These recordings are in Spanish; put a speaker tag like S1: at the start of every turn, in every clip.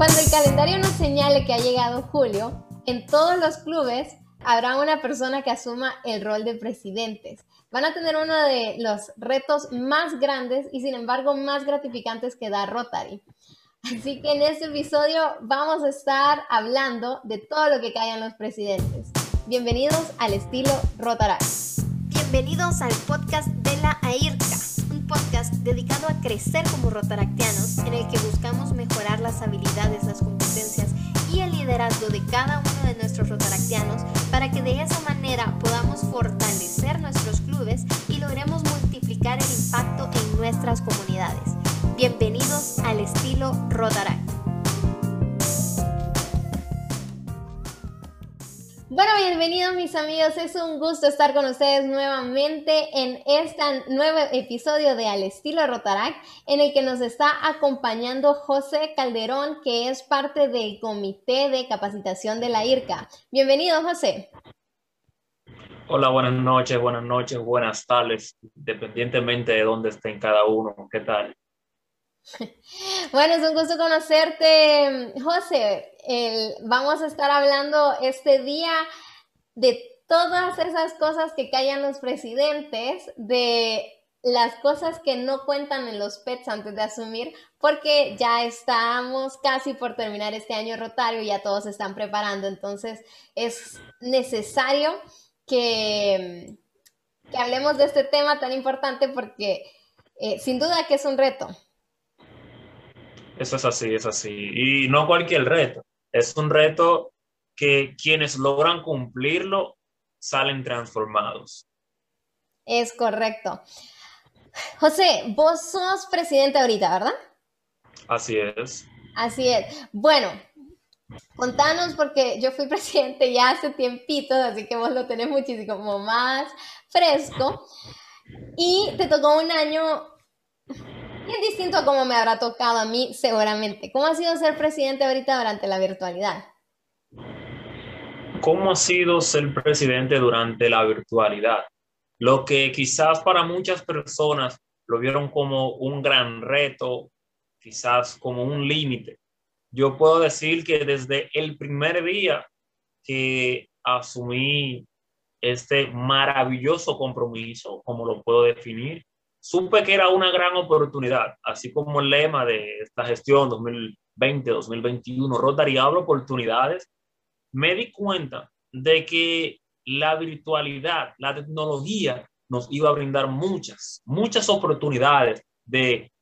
S1: Cuando el calendario nos señale que ha llegado julio, en todos los clubes habrá una persona que asuma el rol de presidentes. Van a tener uno de los retos más grandes y sin embargo más gratificantes que da Rotary. Así que en este episodio vamos a estar hablando de todo lo que callan los presidentes. Bienvenidos al estilo Rotary.
S2: Bienvenidos al podcast de la un podcast dedicado a crecer como rotaractianos en el que buscamos mejorar las habilidades, las competencias y el liderazgo de cada uno de nuestros rotaractianos para que de esa manera podamos fortalecer nuestros clubes y logremos multiplicar el impacto en nuestras comunidades. Bienvenidos al estilo Rotaract.
S1: Bueno, bienvenidos mis amigos, es un gusto estar con ustedes nuevamente en este nuevo episodio de Al estilo Rotaract, en el que nos está acompañando José Calderón, que es parte del comité de capacitación de la IRCA. Bienvenido, José.
S3: Hola, buenas noches, buenas noches, buenas tardes, independientemente de dónde estén cada uno. ¿Qué tal?
S1: Bueno, es un gusto conocerte, José. vamos a estar hablando este día de todas esas cosas que callan los presidentes, de las cosas que no cuentan en los PETs antes de asumir, porque ya estamos casi por terminar este año rotario, ya todos se están preparando, entonces es necesario que, que hablemos de este tema tan importante porque eh, sin duda que es un reto.
S3: Eso es así, es así. Y no cualquier reto. Es un reto que quienes logran cumplirlo salen transformados.
S1: Es correcto. José, vos sos presidente ahorita, ¿verdad?
S3: Así es.
S1: Así es. Bueno, contanos porque yo fui presidente ya hace tiempito, así que vos lo tenés muchísimo más fresco. Y te tocó un año es distinto a cómo me habrá tocado a mí, seguramente. ¿Cómo ha sido ser presidente ahorita durante la virtualidad?
S3: ¿Cómo ha sido ser presidente durante la virtualidad? Lo que quizás para muchas personas lo vieron como un gran reto, quizás como un límite. Yo puedo decir que desde el primer día que asumí este maravilloso compromiso, como lo puedo definir, supe que era una gran oportunidad, así como el lema de esta gestión 2020-2021, Rotary abre oportunidades, me di cuenta de que la virtualidad, la tecnología nos iba a brindar muchas, muchas oportunidades de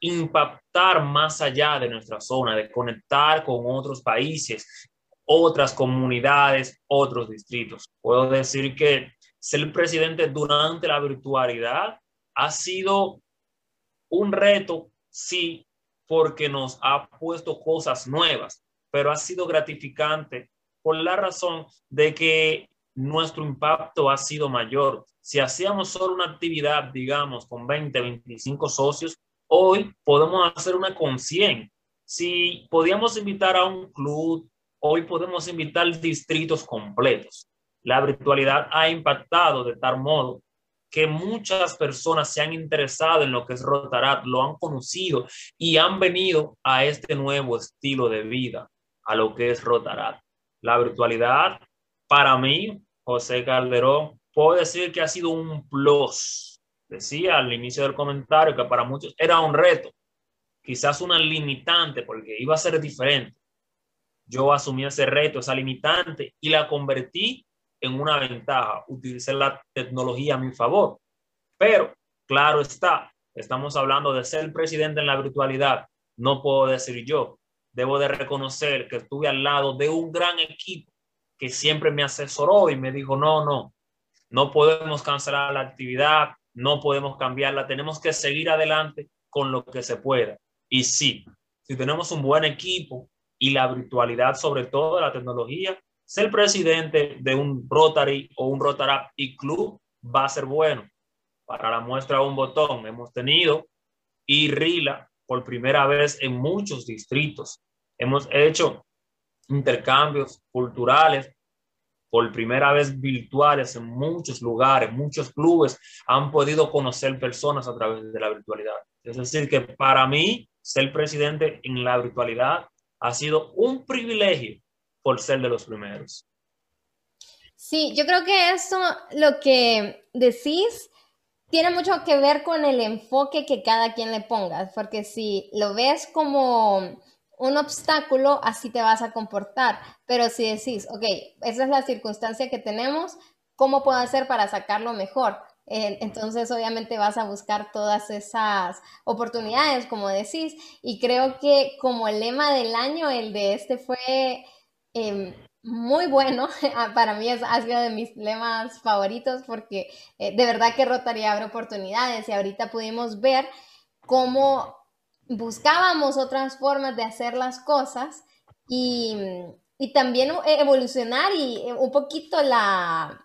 S3: impactar más allá de nuestra zona, de conectar con otros países, otras comunidades, otros distritos. Puedo decir que ser presidente durante la virtualidad ha sido un reto, sí, porque nos ha puesto cosas nuevas, pero ha sido gratificante por la razón de que nuestro impacto ha sido mayor. Si hacíamos solo una actividad, digamos, con 20, 25 socios, hoy podemos hacer una con 100. Si podíamos invitar a un club, hoy podemos invitar distritos completos. La virtualidad ha impactado de tal modo que muchas personas se han interesado en lo que es Rotarat, lo han conocido y han venido a este nuevo estilo de vida, a lo que es Rotarat. La virtualidad, para mí, José Calderón, puedo decir que ha sido un plus. Decía al inicio del comentario que para muchos era un reto, quizás una limitante, porque iba a ser diferente. Yo asumí ese reto, esa limitante, y la convertí en una ventaja, utilizar la tecnología a mi favor. Pero, claro está, estamos hablando de ser presidente en la virtualidad. No puedo decir yo. Debo de reconocer que estuve al lado de un gran equipo que siempre me asesoró y me dijo, no, no, no podemos cancelar la actividad, no podemos cambiarla, tenemos que seguir adelante con lo que se pueda. Y sí, si tenemos un buen equipo y la virtualidad, sobre todo la tecnología, ser presidente de un Rotary o un Rotary Club va a ser bueno. Para la muestra un botón, hemos tenido IRILA por primera vez en muchos distritos. Hemos hecho intercambios culturales por primera vez virtuales en muchos lugares, muchos clubes han podido conocer personas a través de la virtualidad. Es decir, que para mí, ser presidente en la virtualidad ha sido un privilegio por ser de los primeros.
S1: Sí, yo creo que eso, lo que decís, tiene mucho que ver con el enfoque que cada quien le ponga, porque si lo ves como un obstáculo, así te vas a comportar, pero si decís, ok, esa es la circunstancia que tenemos, ¿cómo puedo hacer para sacarlo mejor? entonces, obviamente vas a buscar todas esas oportunidades, como decís, y creo que como el lema del año, el de este fue em, muy bueno. Ah, para mí es, ha sido de mis lemas favoritos porque eh, de verdad que Rotary abre oportunidades y ahorita pudimos ver cómo buscábamos otras formas de hacer las cosas y, y también evolucionar y eh, un poquito la,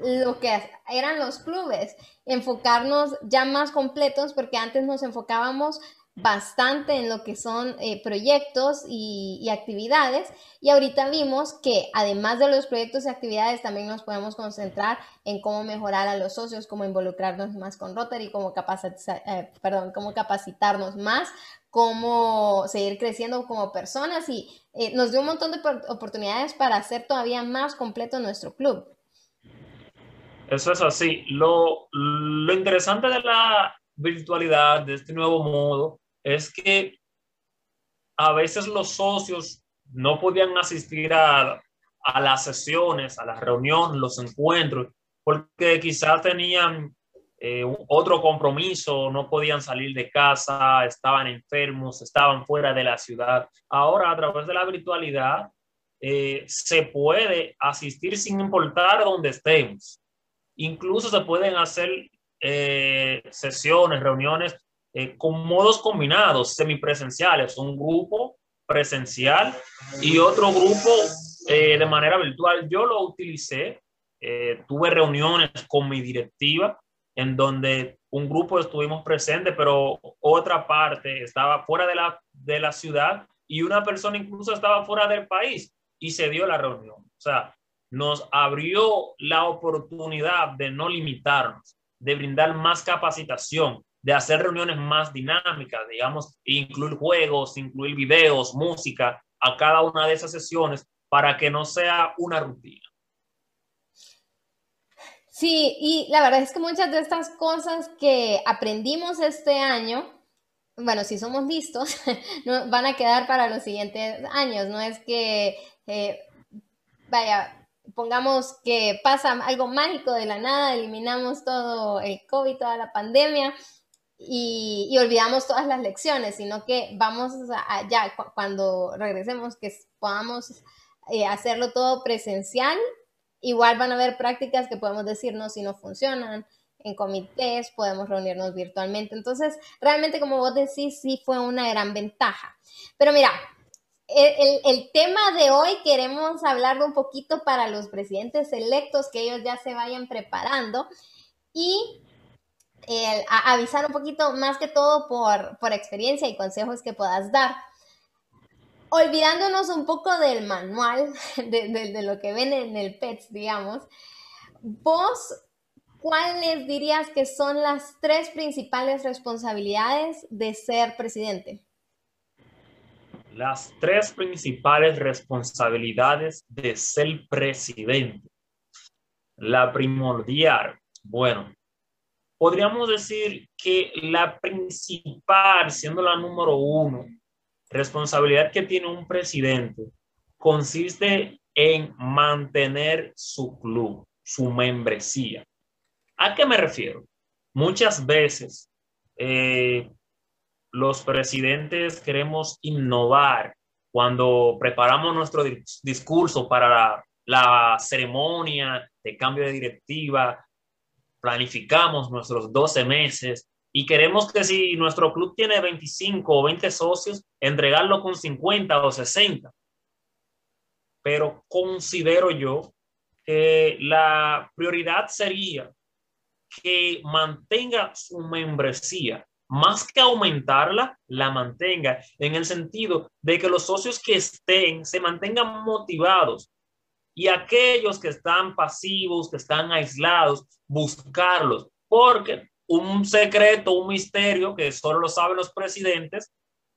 S1: lo que eran los clubes, enfocarnos ya más completos, porque antes nos enfocábamos bastante en lo que son eh, proyectos y, actividades y ahorita vimos que además de los proyectos y actividades también nos podemos concentrar en cómo mejorar a los socios, cómo involucrarnos más con Rotary, cómo, capacitar, eh, perdón, cómo capacitarnos más, cómo seguir creciendo como personas y eh, nos dio un montón de oportunidades para hacer todavía más completo nuestro club.
S3: Eso es así. Lo, lo interesante de la virtualidad, de este nuevo modo, es que a veces los socios no podían asistir a, las sesiones, a las reuniones, los encuentros, porque quizás tenían eh, otro compromiso, no podían salir de casa, estaban enfermos, estaban fuera de la ciudad. Ahora, a través de la virtualidad, eh, se puede asistir sin importar dónde estemos. Incluso se pueden hacer eh, sesiones, reuniones eh, con modos combinados, semipresenciales, un grupo presencial y otro grupo eh, de manera virtual. Yo lo utilicé, tuve reuniones con mi directiva en donde un grupo estuvimos presentes, pero otra parte estaba fuera de la, de la ciudad y una persona incluso estaba fuera del país y se dio la reunión. O sea, nos abrió la oportunidad de no limitarnos, de brindar más capacitación, de hacer reuniones más dinámicas, digamos, incluir juegos, incluir videos, música a cada una de esas sesiones para que no sea una rutina.
S1: Sí, y la verdad es que muchas de estas cosas que aprendimos este año, bueno, si somos listos, van a quedar para los siguientes años. No es que, eh, vaya, pongamos que pasa algo mágico de la nada, eliminamos todo el COVID, toda la pandemia y, olvidamos todas las lecciones, sino que vamos allá cuando regresemos, que podamos eh, hacerlo todo presencial. Igual van a haber prácticas que podemos decirnos si no funcionan, en comités, podemos reunirnos virtualmente. Entonces, realmente, como vos decís, sí fue una gran ventaja. Pero mira, el, tema de hoy queremos hablar un poquito para los presidentes electos, que ellos ya se vayan preparando y avisar un poquito más que todo por, por experiencia y consejos que puedas dar. Olvidándonos un poco del manual, de, de lo que ven en el PETS, digamos, vos, ¿cuáles dirías que son las tres principales responsabilidades de ser presidente?
S3: las tres principales responsabilidades de ser presidente. La primordial, bueno, podríamos decir que la principal, siendo la número uno, responsabilidad que tiene un presidente consiste en mantener su club, su membresía. ¿A qué me refiero? Muchas veces eh, los presidentes queremos innovar cuando preparamos nuestro discurso para la, ceremonia de cambio de directiva, planificamos nuestros 12 meses y queremos que si nuestro club tiene 25 o 20 socios, entregarlo con 50 o 60. Pero considero yo que la prioridad sería que mantenga su membresía más que aumentarla, la mantenga, en el sentido de que los socios que estén se mantengan motivados y aquellos que están pasivos, que están aislados, buscarlos, porque un secreto, un misterio que solo lo saben los presidentes,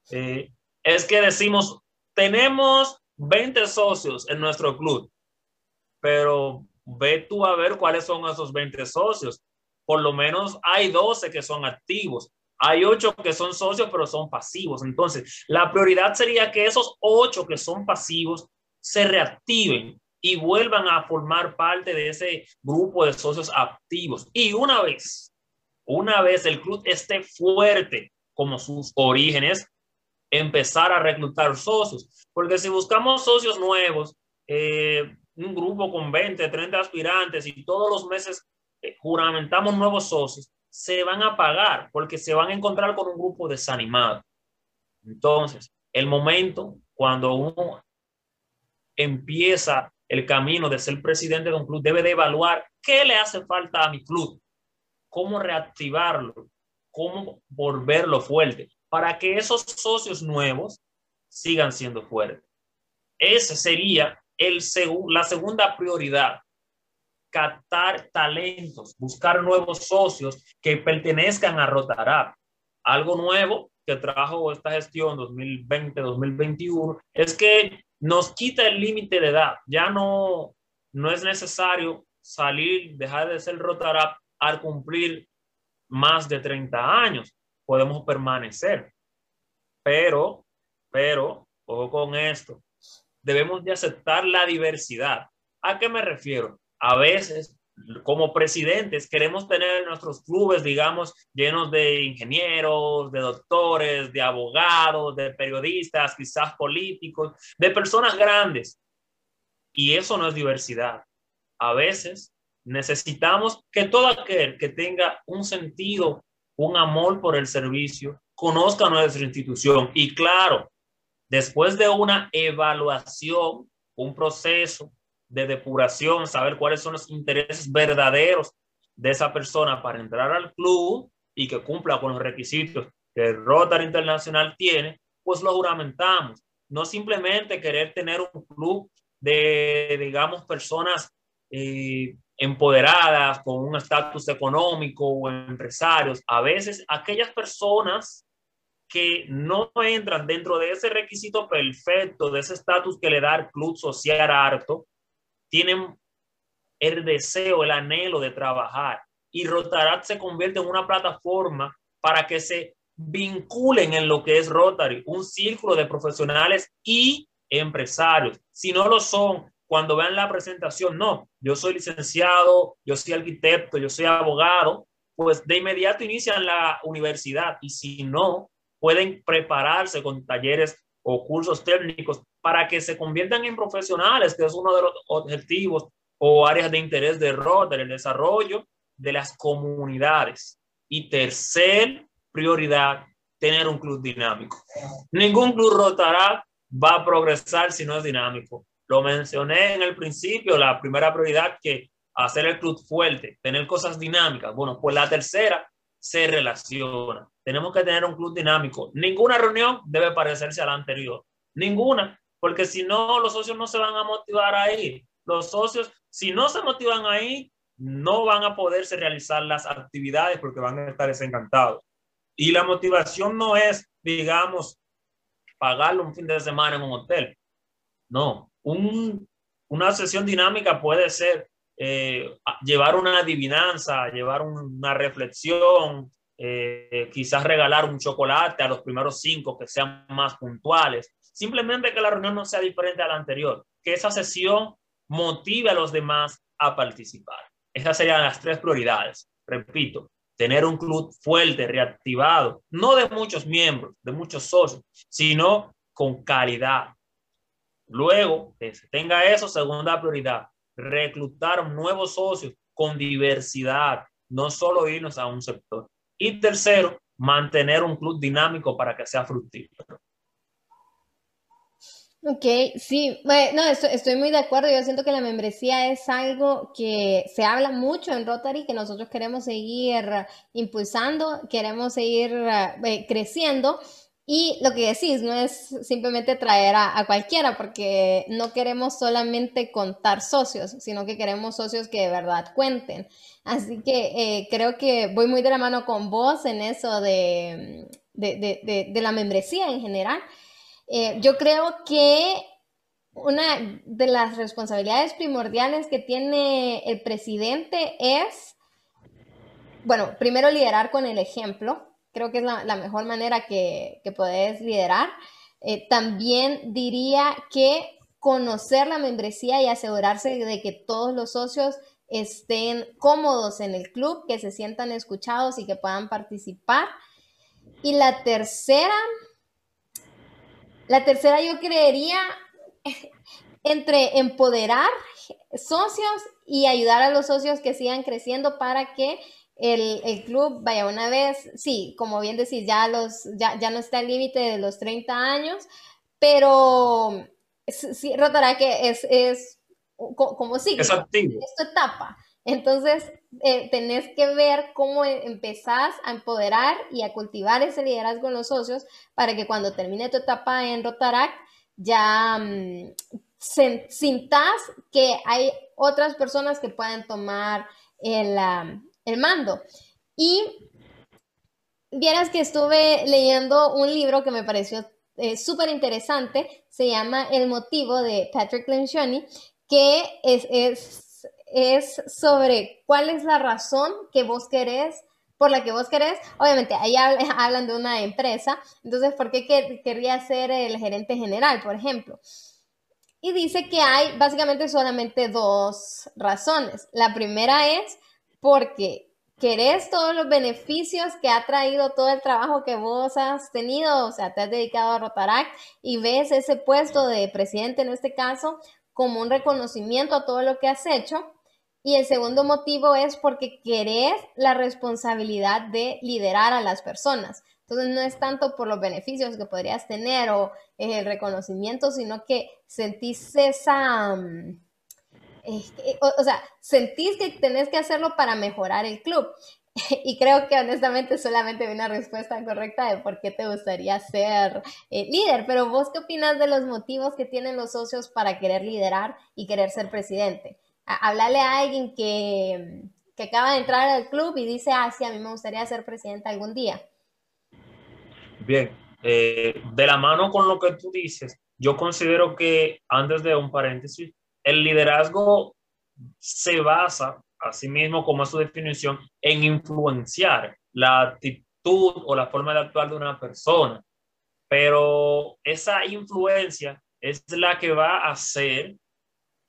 S3: eh, es que decimos, tenemos 20 socios en nuestro club, pero ve tú a ver cuáles son esos 20 socios. Por lo menos hay 12 que son activos. Hay 8 que son socios, pero son pasivos. Entonces, la prioridad sería que esos 8 que son pasivos se reactiven y vuelvan a formar parte de ese grupo de socios activos. Y una vez, una vez el club esté fuerte como sus orígenes, empezar a reclutar socios. Porque si buscamos socios nuevos, eh, un grupo con 20, 30 aspirantes y todos los meses eh, juramentamos nuevos socios, se van a pagar porque se van a encontrar con un grupo desanimado. Entonces, el momento cuando uno empieza el camino de ser presidente de un club, debe de evaluar qué le hace falta a mi club, cómo reactivarlo, cómo volverlo fuerte, para que esos socios nuevos sigan siendo fuertes. Ese sería el la segunda prioridad, captar talentos, buscar nuevos socios que pertenezcan a Rotarap. Algo nuevo que trajo esta gestión 2020-2021 es que nos quita el límite de edad. Ya no, no es necesario salir, dejar de ser Rotarap al cumplir más de 30 años. Podemos permanecer. Pero, pero, ojo con esto, debemos de aceptar la diversidad. ¿A qué me refiero? A veces, como presidentes, queremos tener nuestros clubes, digamos, llenos de ingenieros, de doctores, de abogados, de periodistas, quizás políticos, de personas grandes. Y eso no es diversidad. A veces necesitamos que todo aquel que tenga un sentido, un amor por el servicio, conozca nuestra institución. Y claro, Después de una evaluación, un proceso de depuración, saber cuáles son los intereses verdaderos de esa persona para entrar al club y que cumpla con los requisitos que el Rotary Internacional tiene, pues lo juramentamos. No simplemente querer tener un club de, digamos, personas eh, empoderadas con un estatus económico o empresarios. A veces aquellas personas que no entran dentro de ese requisito perfecto, de ese estatus que le da el club social harto, tienen el deseo, el anhelo de trabajar. Y Rotarat se convierte en una plataforma para que se vinculen en lo que es Rotary, un círculo de profesionales y empresarios. Si no lo son, cuando vean la presentación, no, yo soy licenciado, yo soy arquitecto, yo soy abogado, pues de inmediato inician la universidad y si no, pueden prepararse con talleres o cursos técnicos para que se conviertan en profesionales, que es uno de los objetivos o áreas de interés de Rotary, el desarrollo de las comunidades. Y tercer prioridad, tener un club dinámico. Ningún club rotará va a progresar si no es dinámico. Lo mencioné en el principio, la primera prioridad que hacer el club fuerte, tener cosas dinámicas. Bueno, pues la tercera se relaciona. Tenemos que tener un club dinámico. Ninguna reunión debe parecerse a la anterior. Ninguna, porque si no, los socios no se van a motivar ahí. Los socios, si no se motivan ahí, no van a poderse realizar las actividades porque van a estar desencantados. Y la motivación no es, digamos, pagarle un fin de semana en un hotel. No, una sesión dinámica puede ser eh, llevar una adivinanza, llevar una reflexión, eh, quizás regalar un chocolate a los primeros cinco que sean más puntuales. Simplemente que la reunión no sea diferente a la anterior, que esa sesión motive a los demás a participar. Esas serían las tres prioridades. Repito, tener un club fuerte, reactivado, no de muchos miembros, de muchos socios, sino con calidad. Luego, que tenga eso, segunda prioridad, reclutar nuevos socios con diversidad, no solo irnos a un sector. Y tercero, mantener un club dinámico para que sea fructífero.
S1: Ok, sí, bueno, estoy, muy de acuerdo. Yo siento que la membresía es algo que se habla mucho en Rotary, que nosotros queremos seguir impulsando, queremos seguir eh, creciendo. Y lo que decís, no es simplemente traer a, cualquiera, porque no queremos solamente contar socios, sino que queremos socios que de verdad cuenten. Así que eh, creo que voy muy de la mano con vos en eso de, de, de, de la membresía en general. Eh, yo creo que una de las responsabilidades primordiales que tiene el presidente es, bueno, primero liderar con el ejemplo. Creo que es la, mejor manera que, que puedes liderar. Eh, también diría que conocer la membresía y asegurarse de que todos los socios estén cómodos en el club, que se sientan escuchados y que puedan participar. Y la tercera, la tercera yo creería entre empoderar socios y ayudar a los socios que sigan creciendo para que el, club vaya una vez, sí, como bien decís, ya, los, ya, ya no está el límite de los 30 años, pero sí, rotará que es, es como sigue.
S3: Es activo.
S1: Es tu etapa. Entonces, eh, tenés que ver cómo e, empezás a empoderar y a cultivar ese liderazgo en los socios para que cuando termine tu etapa en Rotaract ya mm, sintas que hay otras personas que pueden tomar el, el mando. Y vieras que estuve leyendo un libro que me pareció eh, súper interesante, se llama El motivo de Patrick Lencioni, que es, es, es sobre cuál es la razón que vos querés por la que vos querés, obviamente ahí hablan de una empresa, entonces, ¿por qué querría ser el gerente general, por ejemplo? Y dice que hay básicamente solamente dos razones. La primera es porque querés todos los beneficios que ha traído todo el trabajo que vos has tenido, o sea, te has dedicado a Rotaract y ves ese puesto de presidente en este caso como un reconocimiento a todo lo que has hecho. Y el segundo motivo es porque querés la responsabilidad de liderar a las personas. Entonces no es tanto por los beneficios que podrías tener o el reconocimiento, sino que sentís esa... Mm, o, sea, sentís que tenés que hacerlo para mejorar el club. Y creo que honestamente solamente vi una respuesta correcta de por qué te gustaría ser eh, líder, pero vos qué opinas de los motivos que tienen los socios para querer liderar y querer ser presidente? Háblale a alguien que, que acaba de entrar al club y dice, ah, sí, a mí me gustaría ser presidente algún día.
S3: Bien, eh, de la mano con lo que tú dices, yo considero que, antes de un paréntesis, el liderazgo se basa, así mismo como es su definición, en influenciar la actitud o la forma de actuar de una persona. Pero esa influencia es la que va a hacer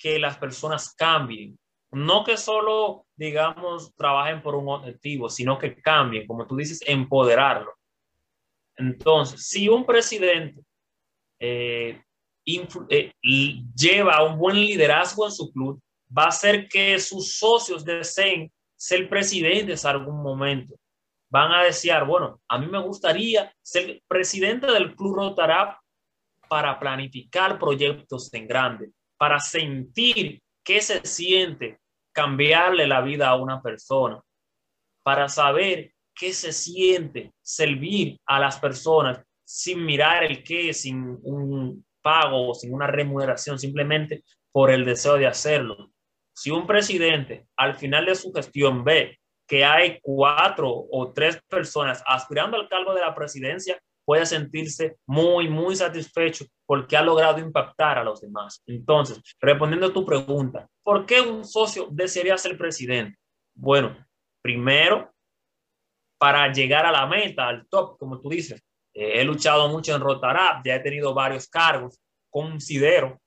S3: que las personas cambien. No que solo, digamos, trabajen por un objetivo, sino que cambien, como tú dices, empoderarlo. Entonces, si un presidente eh, eh, lleva un buen liderazgo en su club, va a hacer que sus socios deseen ser presidentes en algún momento. Van a desear, bueno, a mí me gustaría ser presidente del Club Rotarap para planificar proyectos en grande, para sentir qué se siente cambiarle la vida a una persona, para saber qué se siente servir a las personas sin mirar el qué, sin un pago, sin una remuneración, simplemente por el deseo de hacerlo. Si un presidente al final de su gestión ve que hay cuatro o tres personas aspirando al cargo de la presidencia, puede sentirse muy, muy satisfecho porque ha logrado impactar a los demás. Entonces, respondiendo a tu pregunta, ¿por qué un socio desearía ser presidente? Bueno, primero, para llegar a la meta, al top, como tú dices. Eh, he luchado mucho en Rotarap, ya he tenido varios cargos. Considero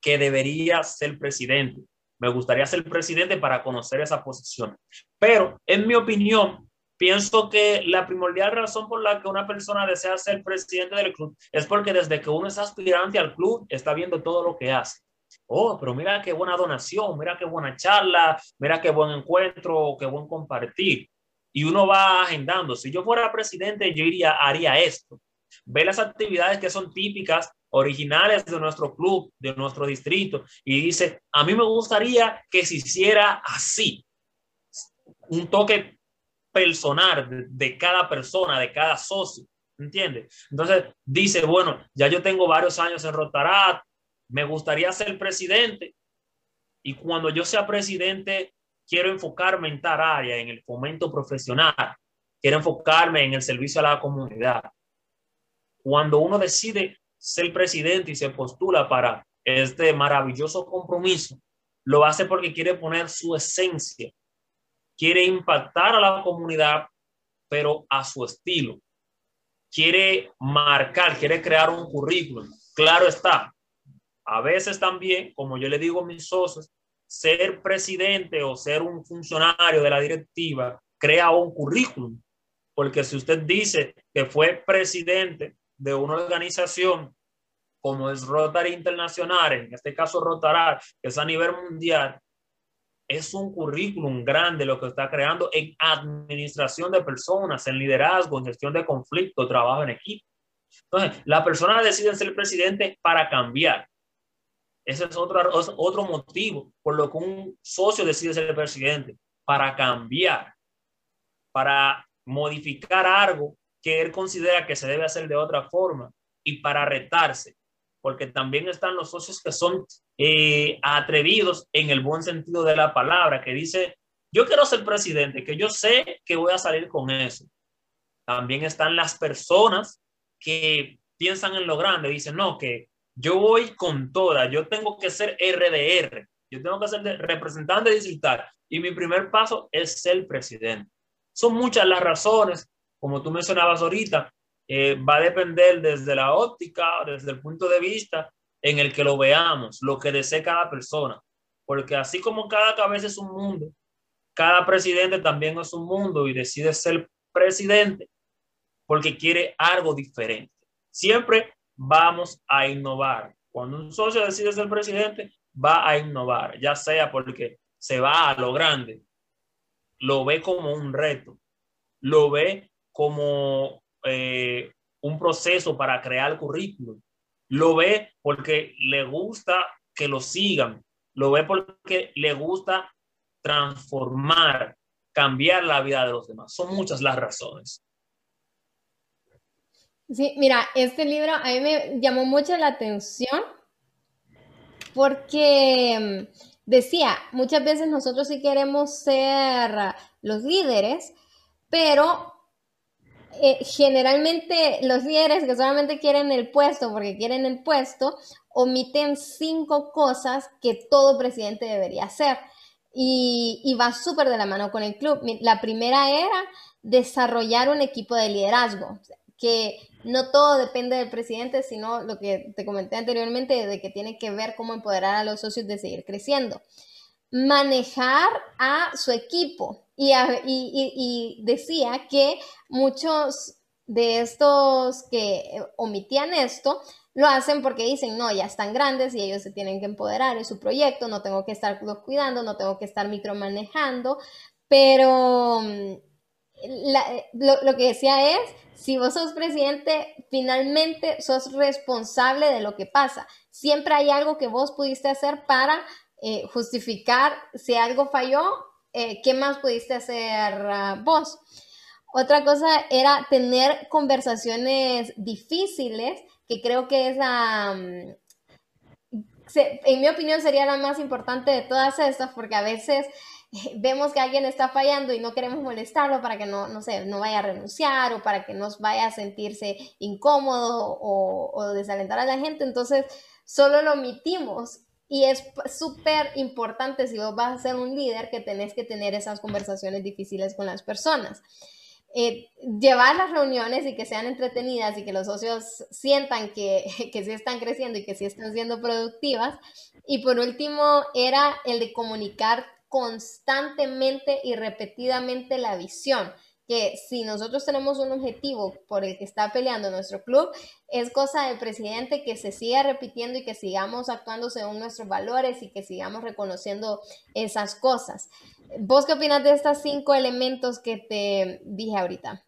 S3: que debería ser presidente. Me gustaría ser presidente para conocer esa posición. Pero, en mi opinión, pienso que la primordial razón por la que una persona desea ser presidente del club es porque desde que uno es aspirante al club, está viendo todo lo que hace. Oh, pero mira qué buena donación, mira qué buena charla, mira qué buen encuentro, qué buen compartir y uno va agendando. Si yo fuera presidente, yo iría, haría esto. Ve las actividades que son típicas, originales de nuestro club, de nuestro distrito, y dice, a mí me gustaría que se hiciera así. Un toque personal de, cada persona, de cada socio. ¿Entiendes? Entonces dice, bueno, ya yo tengo varios años en Rotarat, me gustaría ser presidente. Y cuando yo sea presidente, quiero enfocarme en tal área, en el fomento profesional, quiero enfocarme en el servicio a la comunidad. Cuando uno decide ser presidente y se postula para este maravilloso compromiso, lo hace porque quiere poner su esencia, quiere impactar a la comunidad, pero a su estilo. Quiere marcar, quiere crear un currículum. Claro está, a veces también, como yo le digo a mis socios, ser presidente o ser un funcionario de la directiva crea un currículum. Porque si usted dice que fue presidente de una organización como es Rotary Internacional, en este caso Rotary, que es a nivel mundial, es un currículum grande lo que está creando en administración de personas, en liderazgo, en gestión de conflicto, trabajo en equipo. Entonces, la persona decide ser presidente para cambiar. Ese es otro, otro motivo por lo que un socio decide ser presidente, para cambiar, para modificar algo que él considera que se debe hacer de otra forma y para retarse, porque también están los socios que son eh, atrevidos en el buen sentido de la palabra, que dice, yo quiero ser presidente, que yo sé que voy a salir con eso. También están las personas que piensan en lo grande, dicen, no, que yo voy con toda, yo tengo que ser RDR, yo tengo que ser representante distrital y mi primer paso es ser presidente. Son muchas las razones, como tú mencionabas ahorita, eh, va a depender desde la óptica, desde el punto de vista en el que lo veamos, lo que desee cada persona, porque así como cada cabeza es un mundo, cada presidente también es un mundo y decide ser presidente porque quiere algo diferente. Siempre vamos a innovar. Cuando un socio decide ser presidente, va a innovar, ya sea porque se va a lo grande, lo ve como un reto, lo ve como eh, un proceso para crear currículum, lo ve porque le gusta que lo sigan, lo ve porque le gusta transformar, cambiar la vida de los demás. Son muchas las razones.
S1: Sí, mira, este libro a mí me llamó mucho la atención porque mm, decía, muchas veces nosotros sí queremos ser los líderes, pero eh, generalmente los líderes que solamente quieren el puesto porque quieren el puesto, omiten cinco cosas que todo presidente debería hacer. Y, y va súper de la mano con el club. La primera era desarrollar un equipo de liderazgo que no todo depende del presidente, sino lo que te comenté anteriormente, de que tiene que ver cómo empoderar a los socios de seguir creciendo. Manejar a su equipo. Y, decía que muchos de estos que omitían esto, lo hacen porque dicen, no, ya están grandes y ellos se tienen que empoderar en su proyecto, no tengo que estar cuidando, no tengo que estar micromanejando, pero mm, lo, que decía es, si vos sos presidente, finalmente sos responsable de lo que pasa. Siempre hay algo que vos pudiste hacer para eh, justificar si algo falló, eh, ¿qué más pudiste hacer ah, vos? Otra cosa era tener conversaciones difíciles, que creo que es la... en mi opinión sería la más importante de todas estas, porque a veces vemos que alguien está fallando y no queremos molestarlo para que no, no sé, no vaya a renunciar o para que no vaya a sentirse incómodo o, o desalentar a la gente, entonces solo lo omitimos. Y es súper importante si vos vas a ser un líder que tenés que tener esas conversaciones difíciles con las personas. Eh, llevar las reuniones y que sean entretenidas y que los socios sientan que, que sí están creciendo y que sí están siendo productivas. Y por último, era el de comunicar constantemente y repetidamente la visión, que si nosotros tenemos un objetivo por el que está peleando nuestro club, es cosa del presidente que se siga repitiendo y que sigamos actuando según nuestros valores y que sigamos reconociendo esas cosas. ¿Vos qué opinas de estos cinco elementos que te dije ahorita?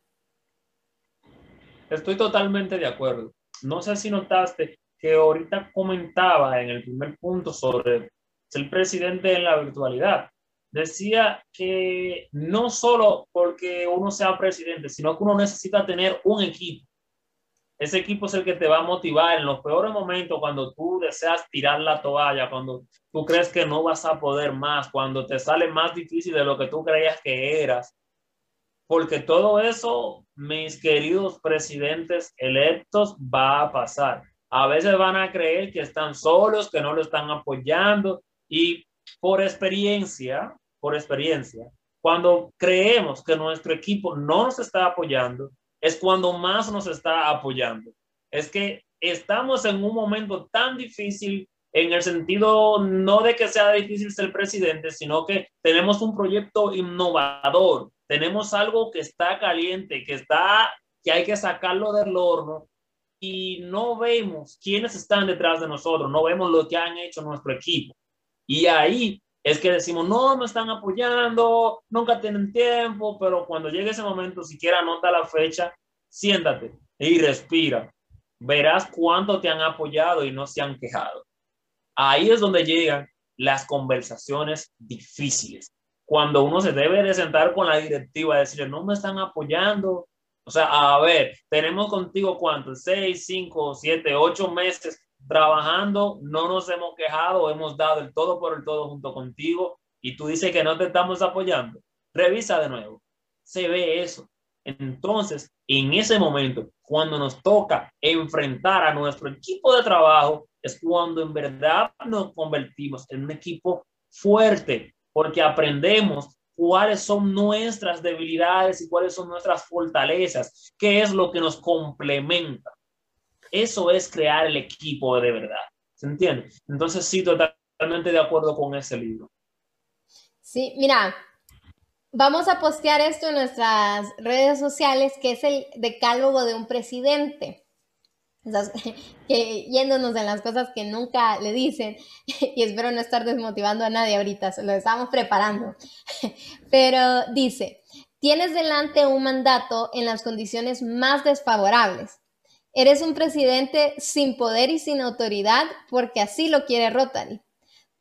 S3: Estoy totalmente de acuerdo. No sé si notaste que ahorita comentaba en el primer punto sobre ser presidente en la virtualidad decía que no solo porque uno sea presidente, sino que uno necesita tener un equipo. Ese equipo es el que te va a motivar en los peores momentos, cuando tú deseas tirar la toalla, cuando tú crees que no vas a poder más, cuando te sale más difícil de lo que tú creías que eras. Porque todo eso, mis queridos presidentes electos, va a pasar. A veces van a creer que están solos, que no lo están apoyando y por experiencia, por experiencia, cuando creemos que nuestro equipo no nos está apoyando, es cuando más nos está apoyando. Es que estamos en un momento tan difícil en el sentido no de que sea difícil ser presidente, sino que tenemos un proyecto innovador, tenemos algo que está caliente, que está, que hay que sacarlo del horno y no vemos quiénes están detrás de nosotros, no vemos lo que han hecho nuestro equipo. Y ahí es que decimos, no, me están apoyando, nunca tienen tiempo, pero cuando llegue ese momento, siquiera anota la fecha, siéntate y respira. Verás cuánto te han apoyado y no se han quejado. Ahí es donde llegan las conversaciones difíciles. Cuando uno se debe de sentar con la directiva, decirle, no me están apoyando. O sea, a ver, tenemos contigo cuánto, seis, cinco, siete, ocho meses trabajando, no nos hemos quejado, hemos dado el todo por el todo junto contigo y tú dices que no te estamos apoyando. Revisa de nuevo. Se ve eso. Entonces, en ese momento, cuando nos toca enfrentar a nuestro equipo de trabajo, es cuando en verdad nos convertimos en un equipo fuerte, porque aprendemos cuáles son nuestras debilidades y cuáles son nuestras fortalezas, qué es lo que nos complementa. Eso es crear el equipo de verdad. ¿Se entiende? Entonces, sí, totalmente de acuerdo con ese libro.
S1: Sí, mira, vamos a postear esto en nuestras redes sociales, que es el decálogo de un presidente que yéndonos en las cosas que nunca le dicen, y espero no estar desmotivando a nadie ahorita, se lo estamos preparando, pero dice, tienes delante un mandato en las condiciones más desfavorables. Eres un presidente sin poder y sin autoridad porque así lo quiere Rotary.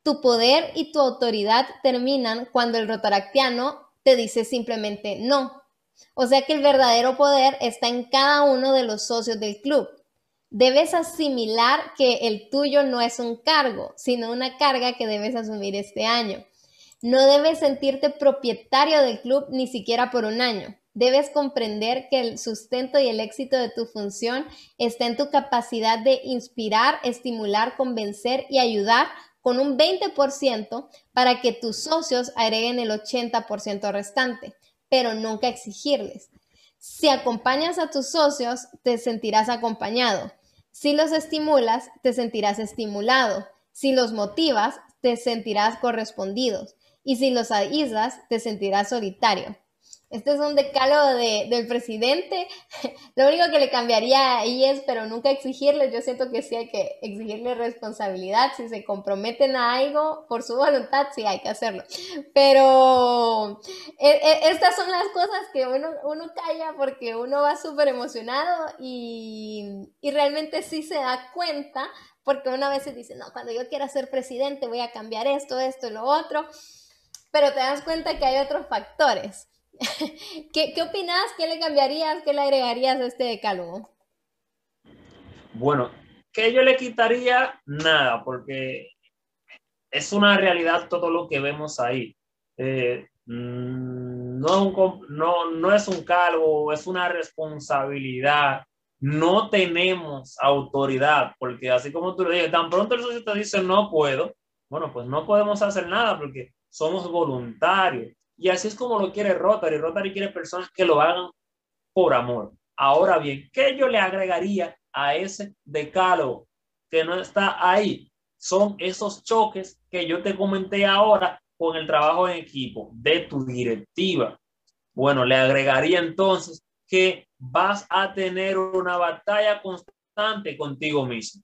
S1: Tu poder y tu autoridad terminan cuando el rotaractiano te dice simplemente no. O sea que el verdadero poder está en cada uno de los socios del club debes asimilar que el tuyo no es un cargo, sino una carga que debes asumir este año. No debes sentirte propietario del club ni siquiera por un año. Debes comprender que el sustento y el éxito de tu función está en tu capacidad de inspirar, estimular, convencer y ayudar con un 20% para que tus socios agreguen el 80% restante, pero nunca exigirles. Si acompañas a tus socios, te sentirás acompañado. Si los estimulas, te sentirás estimulado. Si los motivas, te sentirás correspondido. Y si los aíslas, te sentirás solitario. Este es un decálogo del presidente. Lo único que le cambiaría ahí es, pero nunca exigirle. Yo siento que sí hay que exigirle responsabilidad. Si se comprometen a algo por su voluntad, sí hay que hacerlo. Pero e, e, estas son las cosas que uno, uno calla porque uno va súper emocionado y, y realmente sí se da cuenta porque una vez se dice, no, cuando yo quiera ser presidente voy a cambiar esto, esto y lo otro. Pero te das cuenta que hay otros factores. ¿Qué, ¿Qué opinas? ¿Qué le cambiarías? ¿Qué le agregarías a este decálogo?
S3: Bueno, que yo le quitaría nada, porque es una realidad todo lo que vemos ahí. Eh, mm, no, es un, cargo, es una responsabilidad. No tenemos autoridad, porque así como tú le dices, tan pronto el socio te dice no puedo, bueno, pues no podemos hacer nada porque somos voluntarios. Y así es como lo quiere Rotary. Rotary quiere personas que lo hagan por amor. Ahora bien, ¿qué yo le agregaría a ese decálogo que no está ahí? Son esos choques que yo te comenté ahora con el trabajo en equipo de tu directiva. Bueno, le agregaría entonces que vas a tener una batalla constante contigo mismo.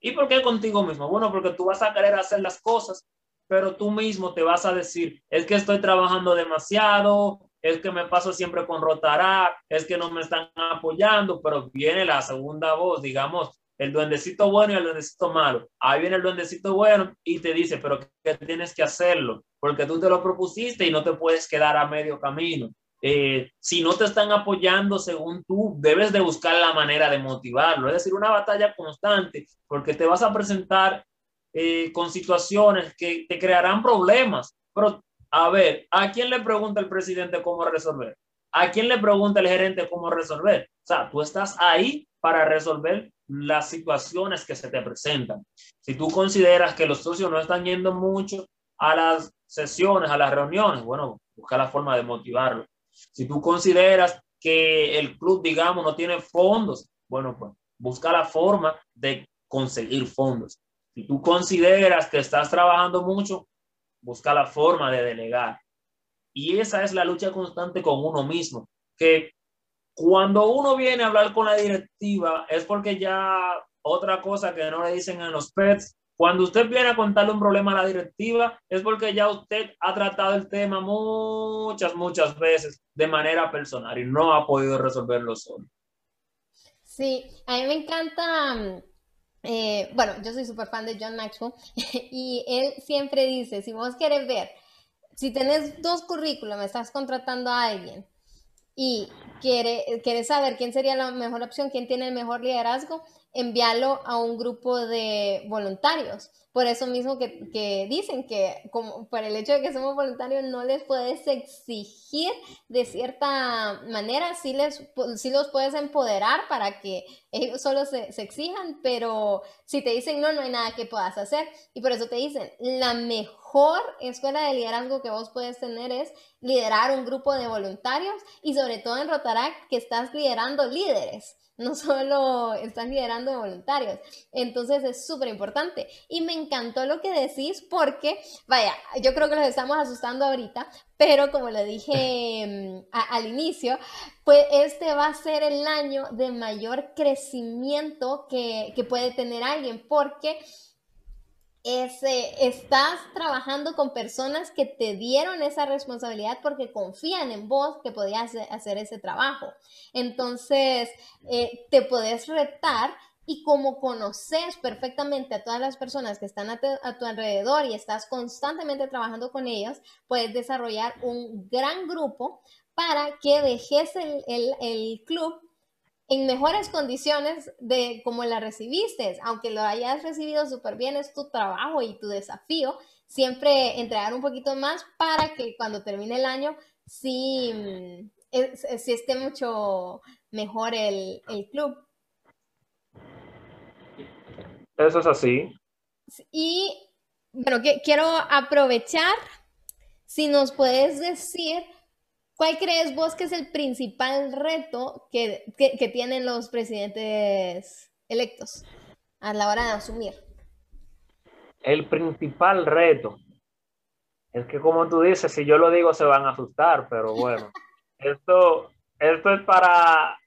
S3: ¿Y por qué contigo mismo? Bueno, porque tú vas a querer hacer las cosas pero tú mismo te vas a decir, es que estoy trabajando demasiado, es que me paso siempre con Rotará, es que no me están apoyando, pero viene la segunda voz, digamos, el duendecito bueno y el duendecito malo. Ahí viene el duendecito bueno y te dice, pero que tienes que hacerlo, porque tú te lo propusiste y no te puedes quedar a medio camino. Eh, si no te están apoyando según tú, debes de buscar la manera de motivarlo. Es decir, una batalla constante, porque te vas a presentar eh, con situaciones que te crearán problemas. Pero, a ver, ¿a quién le pregunta el presidente cómo resolver? ¿A quién le pregunta el gerente cómo resolver? O sea, tú estás ahí para resolver las situaciones que se te presentan. Si tú consideras que los socios no están yendo mucho a las sesiones, a las reuniones, bueno, busca la forma de motivarlo. Si tú consideras que el club, digamos, no tiene fondos, bueno, pues busca la forma de conseguir fondos. Si tú consideras que estás trabajando mucho, busca la forma de delegar. Y esa es la lucha constante con uno mismo, que cuando uno viene a hablar con la directiva es porque ya otra cosa que no le dicen a los pets, cuando usted viene a contarle un problema a la directiva es porque ya usted ha tratado el tema muchas, muchas veces de manera personal y no ha podido resolverlo solo.
S1: Sí, a mí me encanta, mm, eh, bueno, yo soy súper fan de John Maxwell y él siempre dice, si vos querés ver, si tenés dos currículums, estás contratando a alguien y quiere, saber quién sería la mejor opción, quién tiene el mejor liderazgo, envíalo a un grupo de voluntarios. Por eso mismo que, dicen que como por el hecho de que somos voluntarios no les puedes exigir de cierta manera, sí, les, sí los puedes empoderar para que ellos solo se, exijan, pero si te dicen no, no hay nada que puedas hacer. Y por eso te dicen, la mejor escuela de liderazgo que vos puedes tener es liderar un grupo de voluntarios y sobre todo en Rotaract que estás liderando líderes no solo están liderando voluntarios. Entonces es súper importante. Y me encantó lo que decís porque, vaya, yo creo que los estamos asustando ahorita, pero como le dije mm, al inicio, pues este va a ser el año de mayor crecimiento que, que puede tener alguien porque estás trabajando con personas que te dieron esa responsabilidad porque confían en vos que podías hacer ese trabajo. Entonces, eh, te puedes retar y como conoces perfectamente a todas las personas que están a, tu alrededor y estás constantemente trabajando con ellos, puedes desarrollar un gran grupo para que dejes el, el club en mejores condiciones de como la recibiste, aunque lo hayas recibido súper bien, es tu trabajo y tu desafío, siempre entregar un poquito más para que cuando termine el año sí, mm, esté mucho mejor el, el club.
S3: Eso es así.
S1: Y bueno, que, quiero aprovechar si nos puedes decir ¿Cuál crees vos que es el principal reto que, tienen los presidentes electos a la hora de asumir?
S3: El principal reto es que, como tú dices, si yo lo digo se van a asustar, pero bueno, esto, esto es para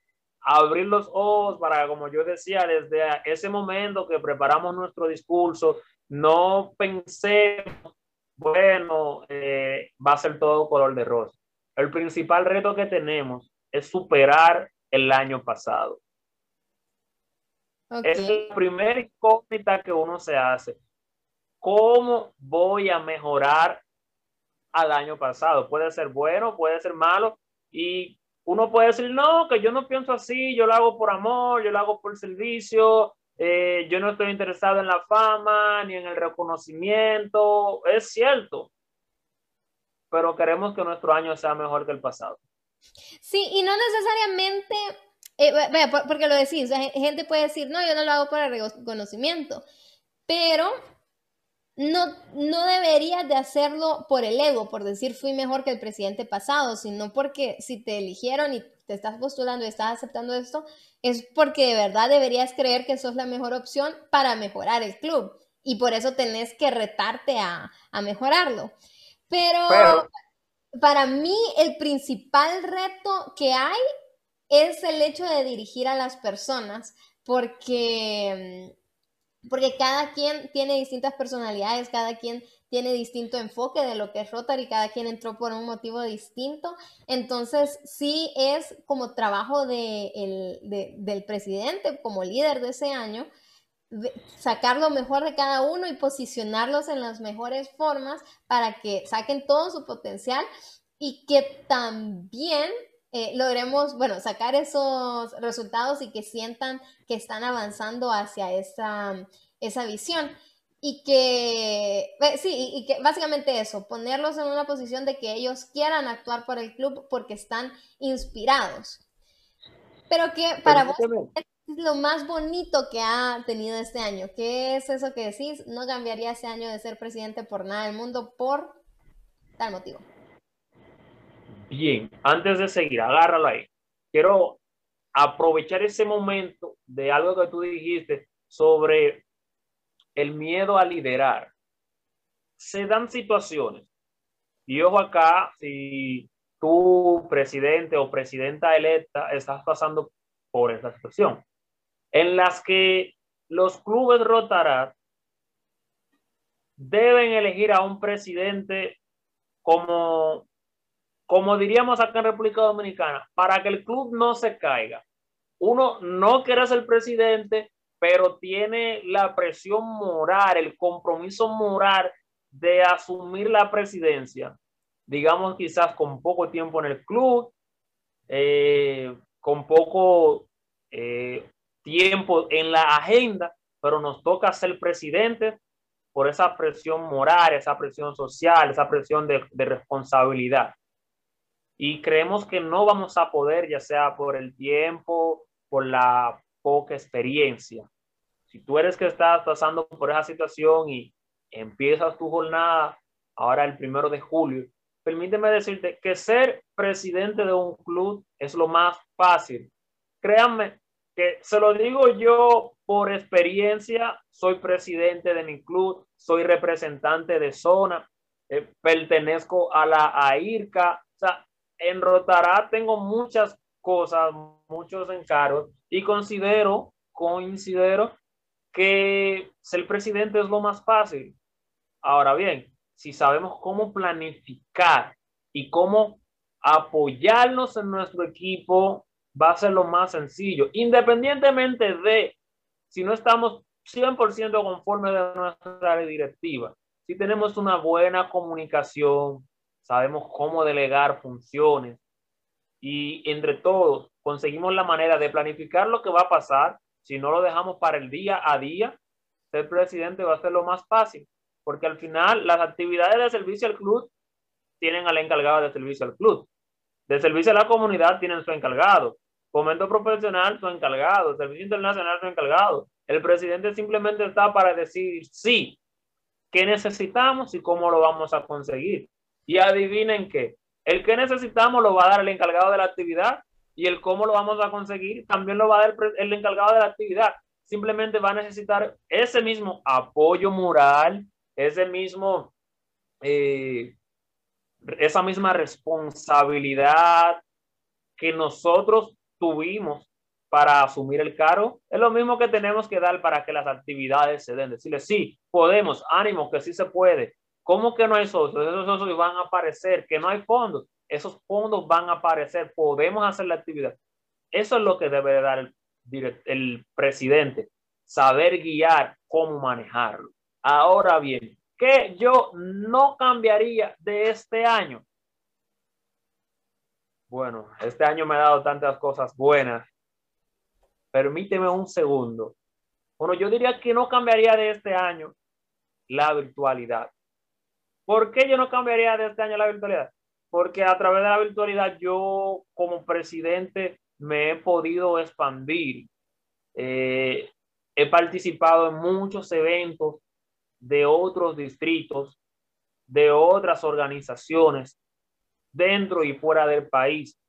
S3: abrir los ojos, para, como yo decía, desde ese momento que preparamos nuestro discurso, no pensemos, bueno, eh, va a ser todo color de rosa el principal reto que tenemos es superar el año pasado. Es la primera incógnita que uno se hace. ¿Cómo voy a mejorar al año pasado? Puede ser bueno, puede ser malo. Y uno puede decir, no, que yo no pienso así, yo lo hago por amor, yo lo hago por servicio, eh, yo no estoy interesado en la fama ni en el reconocimiento. Es cierto, pero queremos que nuestro año sea mejor que el pasado.
S1: Sí, y no necesariamente, eh, porque lo decís, gente puede decir, no, yo no lo hago el reconocimiento, pero no, no deberías de hacerlo por el ego, por decir fui mejor que el presidente pasado, sino porque si te eligieron y te estás postulando y estás aceptando esto, es porque de verdad deberías creer que sos la mejor opción para mejorar el club. Y por eso tenés que retarte a, a mejorarlo. Pero, para mí el principal reto que hay es el hecho de dirigir a las personas, porque, porque cada quien tiene distintas personalidades, cada quien tiene distinto enfoque de lo que es Rotary, cada quien entró por un motivo distinto. Entonces, sí es como trabajo de, del presidente, como líder de ese año, sacar lo mejor de cada uno y posicionarlos en las mejores formas para que saquen todo su potencial y que también eh, logremos, bueno, sacar esos resultados y que sientan que están avanzando hacia esa, esa visión. Y que, sí, y que básicamente eso, ponerlos en una posición de que ellos quieran actuar por el club porque están inspirados. Pero que para vos, lo más bonito que ha tenido este año? ¿Qué es eso que decís? No cambiaría ese año de ser presidente por nada del mundo por tal motivo.
S3: Bien, antes de seguir, agárralo ahí. Quiero aprovechar ese momento de algo que tú dijiste sobre el miedo a liderar. Se dan situaciones, y ojo acá, si tú, presidente o presidenta electa, estás pasando por esa situación, en las que los clubes rotarán deben elegir a un presidente como, como diríamos acá en República Dominicana, para que el club no se caiga. Uno no quiere ser presidente, pero tiene la presión moral, el compromiso moral de asumir la presidencia, digamos quizás con poco tiempo en el club, eh, con poco eh, tiempo en la agenda, pero nos toca ser presidente por esa presión moral, esa presión social, esa presión de, de responsabilidad. Y creemos que no vamos a poder, ya sea por el tiempo, por la poca experiencia. Si tú eres que estás pasando por esa situación y empiezas tu jornada ahora el primero de julio, permíteme decirte que ser presidente de un club es lo más fácil. Créanme se lo digo yo por experiencia, soy presidente de mi club, soy representante de zona, eh, pertenezco a la AIRCA, o sea, en Rotará tengo muchas cosas, muchos encargos y considero, considero que ser presidente es lo más fácil. Ahora bien, si sabemos cómo planificar y cómo apoyarnos en nuestro equipo, va a ser lo más sencillo, independientemente de si no estamos 100% conforme de nuestra directiva. Si tenemos una buena comunicación, sabemos cómo delegar funciones y entre todos conseguimos la manera de planificar lo que va a pasar, si no lo dejamos para el día a día, ser presidente va a ser lo más fácil, porque al final las actividades de servicio al club tienen al encargado de servicio al club. De servicio a la comunidad tienen su encargado. Fomento profesional, su encargado. Servicio internacional, su encargado. El presidente simplemente está para decir sí, qué necesitamos y cómo lo vamos a conseguir. Y adivinen qué, el que necesitamos lo va a dar el encargado de la actividad y el cómo lo vamos a conseguir también lo va a dar el encargado de la actividad. Simplemente va a necesitar ese mismo apoyo moral, ese mismo, eh, esa misma responsabilidad que nosotros tuvimos para asumir el cargo, es lo mismo que tenemos que dar para que las actividades se den. Decirle, sí, podemos, ánimo, que sí se puede. ¿Cómo que no hay socios? Esos socios van a aparecer, que no hay fondos. Esos fondos van a aparecer, podemos hacer la actividad. Eso es lo que debe dar el, el presidente, saber guiar cómo manejarlo. Ahora bien, ¿qué yo no cambiaría de este año? Bueno, este año me ha dado tantas cosas buenas. Permíteme un segundo. Bueno, yo diría que no cambiaría de este año la virtualidad. ¿Por qué yo no cambiaría de este año la virtualidad? Porque a través de la virtualidad yo como presidente me he podido expandir. Eh, he participado en muchos eventos de otros distritos, de otras organizaciones dentro y fuera del país.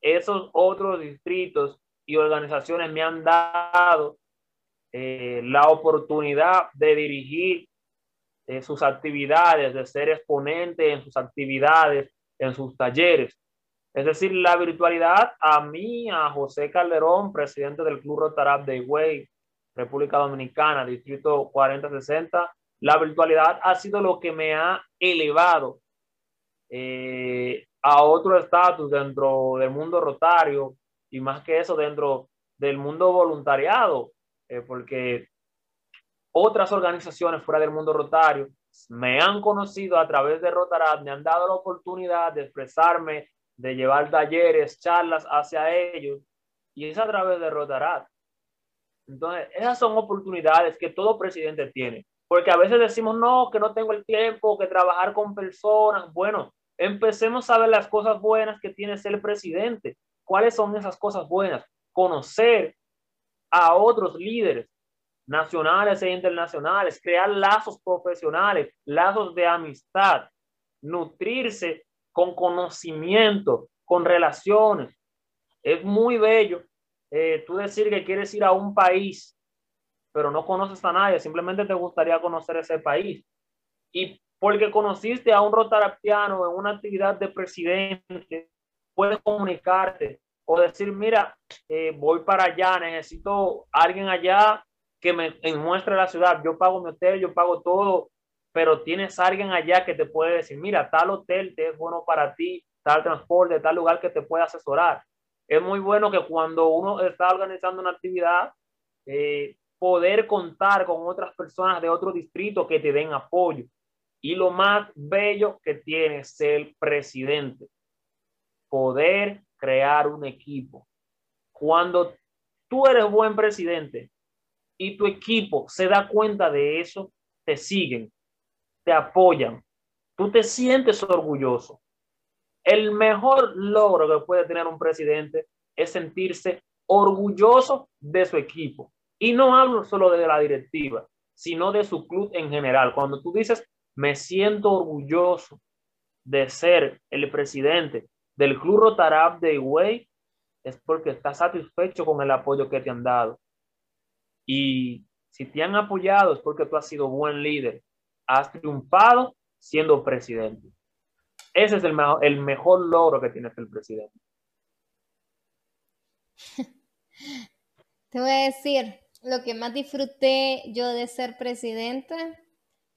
S3: Esos otros distritos y organizaciones me han dado eh, la oportunidad de dirigir eh, sus actividades, de ser exponente en sus actividades, en sus talleres. Es decir, la virtualidad a mí, a José Calderón, presidente del Club Rotarab de Higüey, República Dominicana, Distrito 4060, la virtualidad ha sido lo que me ha elevado eh, a otro estatus dentro del mundo rotario y más que eso dentro del mundo voluntariado, eh, porque otras organizaciones fuera del mundo rotario me han conocido a través de Rotarat, me han dado la oportunidad de expresarme, de llevar talleres, charlas hacia ellos, y es a través de Rotarat. Entonces, esas son oportunidades que todo presidente tiene, porque a veces decimos, no, que no tengo el tiempo, que trabajar con personas. Bueno, empecemos a ver las cosas buenas que tiene ser presidente. ¿Cuáles son esas cosas buenas? Conocer a otros líderes nacionales e internacionales, crear lazos profesionales, lazos de amistad, nutrirse con conocimiento, con relaciones. Es muy bello eh, tú decir que quieres ir a un país, pero no conoces a nadie, simplemente te gustaría conocer ese país. Y porque conociste a un rotarapiano en una actividad de presidente, puedes comunicarte o decir, mira, eh, voy para allá, necesito alguien allá que me muestre la ciudad, yo pago mi hotel, yo pago todo, pero tienes alguien allá que te puede decir, mira, tal hotel te es bueno para ti, tal transporte, tal lugar que te puede asesorar. Es muy bueno que cuando uno está organizando una actividad, eh, poder contar con otras personas de otro distrito que te den apoyo. Y lo más bello que tiene ser presidente, poder crear un equipo. Cuando tú eres buen presidente y tu equipo se da cuenta de eso, te siguen, te apoyan, tú te sientes orgulloso. El mejor logro que puede tener un presidente es sentirse orgulloso de su equipo. Y no hablo solo de la directiva, sino de su club en general. Cuando tú dices, me siento orgulloso de ser el presidente del Club Rotarab de Higüey, es porque estás satisfecho con el apoyo que te han dado. Y si te han apoyado es porque tú has sido buen líder, has triunfado siendo presidente. Ese es el mejor, el mejor logro que tiene el presidente.
S1: Te voy a decir, lo que más disfruté yo de ser presidente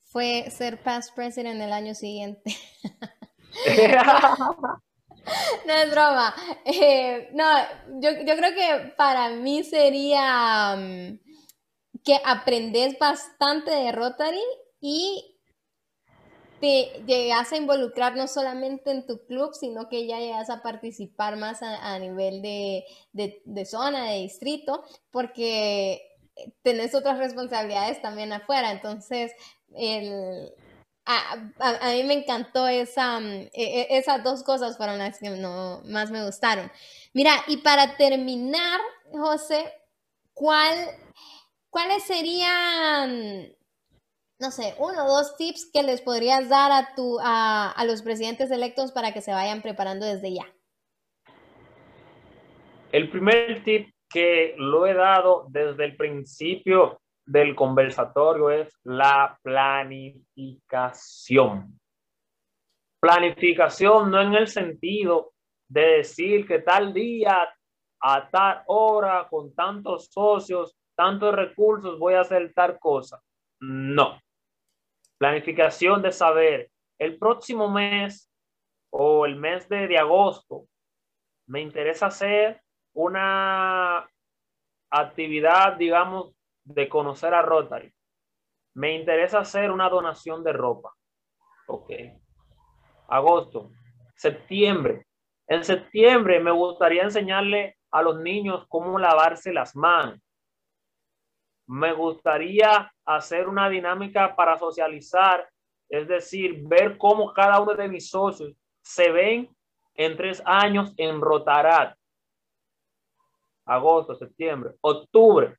S1: fue ser past president el año siguiente. no es broma. Eh, no, yo, yo, creo que para mí sería mm, que aprendes bastante de Rotary y te llegas a involucrar no solamente en tu club, sino que ya llegas a participar más a, nivel de, de, zona, de distrito, porque tenés otras responsabilidades también afuera. Entonces, el, a, a, mí me encantó esa, e, e, esas dos cosas fueron las que no, más me gustaron. Mira, y para terminar, José, ¿cuál, ¿cuáles serían no sé, uno o dos tips que les podrías dar a, tu, a, a los presidentes electos para que se vayan preparando desde ya?
S3: El primer tip que lo he dado desde el principio del conversatorio es la planificación. Planificación no en el sentido de decir que tal día, a tal hora, con tantos socios, tantos recursos, voy a hacer tal cosa. No. Planificación de saber el próximo mes o el mes de, de agosto me interesa hacer una actividad, digamos, de conocer a Rotary. Me interesa hacer una donación de ropa. Ok. Agosto. Septiembre. En septiembre me gustaría enseñarle a los niños cómo lavarse las manos me gustaría hacer una dinámica para socializar, es decir, ver cómo cada uno de mis socios se ven en tres años en Rotarat. Agosto, septiembre, octubre.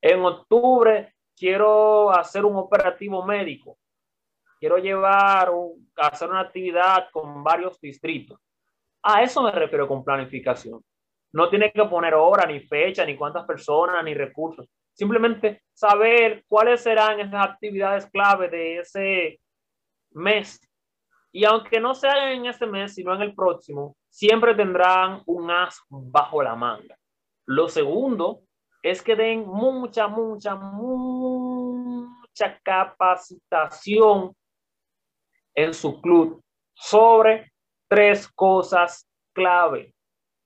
S3: En octubre quiero hacer un operativo médico. Quiero llevar, hacer una actividad con varios distritos. A eso me refiero con planificación. No tiene que poner hora, ni fecha, ni cuántas personas, ni recursos. Simplemente saber cuáles serán esas actividades clave de ese mes. Y aunque no sea en ese mes, sino en el próximo, siempre tendrán un as bajo la manga. Lo segundo es que den mucha, mucha, mucha capacitación en su club sobre tres cosas clave.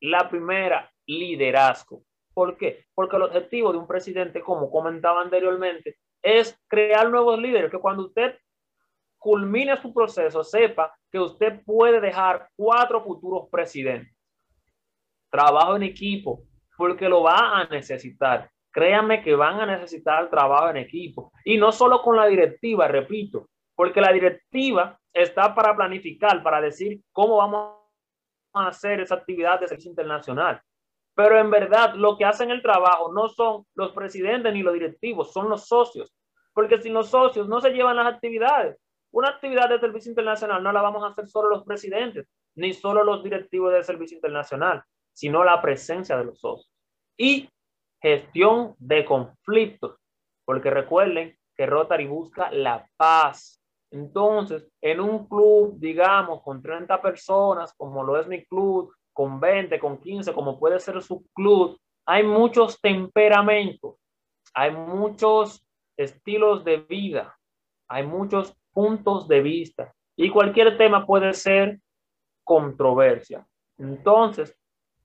S3: La primera, liderazgo. ¿Por qué? Porque el objetivo de un presidente, como comentaba anteriormente, es crear nuevos líderes, que cuando usted culmine su proceso, sepa que usted puede dejar cuatro futuros presidentes. Trabajo en equipo, porque lo va a necesitar. Créanme que van a necesitar trabajo en equipo. Y no solo con la directiva, repito, porque la directiva está para planificar, para decir cómo vamos a hacer esa actividad de servicio internacional Pero en verdad, lo que hacen el trabajo no son los presidentes ni los directivos, son los socios. Porque sin los socios no se llevan las actividades. Una actividad de servicio internacional no la vamos a hacer solo los presidentes, ni solo los directivos del servicio internacional, sino la presencia de los socios. Y gestión de conflictos, porque recuerden que Rotary busca la paz. Entonces, en un club, digamos, con 30 personas, como lo es mi club, con 20, con 15, como puede ser su club, hay muchos temperamentos, hay muchos estilos de vida, hay muchos puntos de vista y cualquier tema puede ser controversia. Entonces,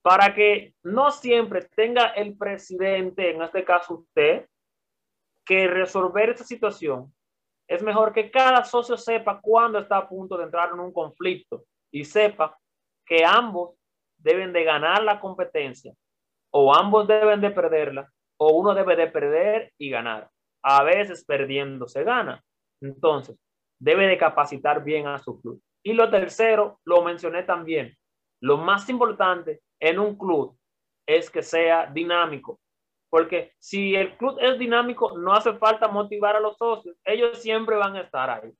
S3: para que no siempre tenga el presidente, en este caso usted, que resolver esa situación, es mejor que cada socio sepa cuándo está a punto de entrar en un conflicto y sepa que ambos deben de ganar la competencia o ambos deben de perderla o uno debe de perder y ganar. A veces perdiendo se gana. Entonces, debe de capacitar bien a su club. Y lo tercero, lo mencioné también, lo más importante en un club es que sea dinámico. Porque si el club es dinámico, no hace falta motivar a los socios. Ellos siempre van a estar ahí.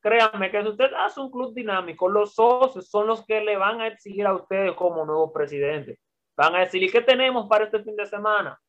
S3: Créanme que si usted hace un club dinámico, los socios son los que le van a exigir a ustedes como nuevo presidente. Van a decir, ¿y qué tenemos para este fin de semana?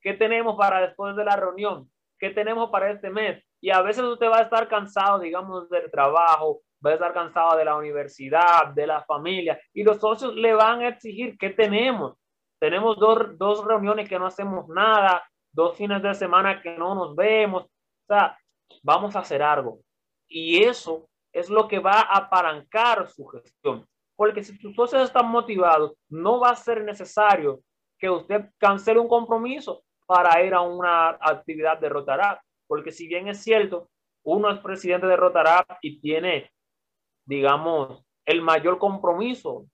S3: ¿Qué tenemos para después de la reunión? ¿Qué tenemos para este mes? Y a veces usted va a estar cansado, digamos, del trabajo, va a estar cansado de la universidad, de la familia, y los socios le van a exigir, ¿qué tenemos? Tenemos dos, dos reuniones que no hacemos nada, dos fines de semana que no nos vemos, o sea, vamos a hacer algo. Y eso es lo que va a apalancar su gestión. Porque si sus socios están motivados, no va a ser necesario que usted cancele un compromiso para ir a una actividad de Rotará. Porque si bien es cierto, uno es presidente de Rotará y tiene, digamos, el mayor compromiso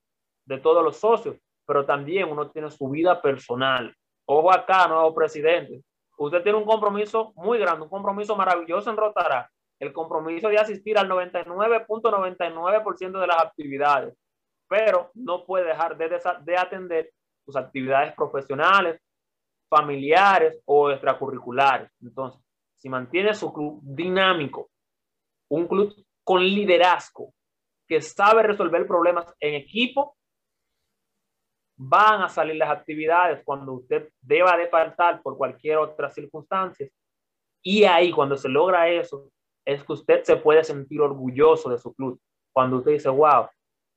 S3: de todos los socios, pero también uno tiene su vida personal. Ojo acá, nuevo presidente. Usted tiene un compromiso muy grande, un compromiso maravilloso en Rotará, el compromiso de asistir al 99.99% de las actividades, pero no puede dejar de, de atender sus actividades profesionales, familiares o extracurriculares. Entonces, si mantiene su club dinámico, un club con liderazgo, que sabe resolver problemas en equipo, van a salir las actividades cuando usted deba de faltar por cualquier otra circunstancia. Y ahí, cuando se logra eso, es que usted se puede sentir orgulloso de su club. Cuando usted dice, wow,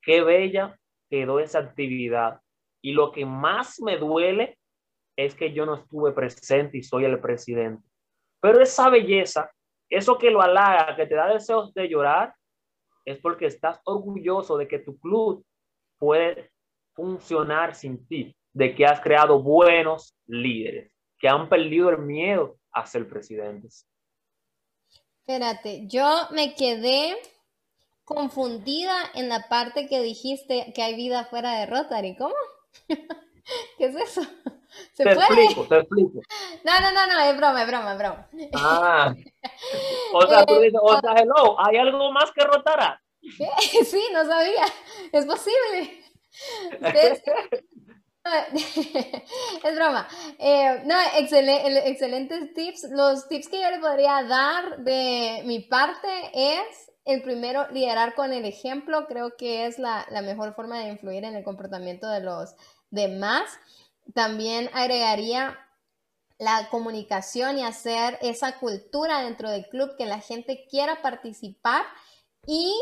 S3: qué bella quedó esa actividad. Y lo que más me duele es que yo no estuve presente y soy el presidente. Pero esa belleza, eso que lo halaga, que te da deseos de llorar, es porque estás orgulloso de que tu club puede funcionar sin ti, de que has creado buenos líderes, que han perdido el miedo a ser presidentes.
S1: Espérate, yo me quedé confundida en la parte que dijiste que hay vida fuera de Rotary. ¿Cómo? ¿Qué es eso?
S3: ¿Se te puede? explico, te explico.
S1: No, no, no, no, es broma, es broma, es broma.
S3: Ah. O sea, tú dices, o sea, hello, ¿hay algo más que Rotara?
S1: Sí, no sabía. Es posible. es broma. Eh, no, excelentes tips. Los tips que yo le podría dar de mi parte es, el primero, liderar con el ejemplo. Creo que es la, la mejor forma de influir en el comportamiento de los demás. También agregaría la comunicación y hacer esa cultura dentro del club que la gente quiera participar y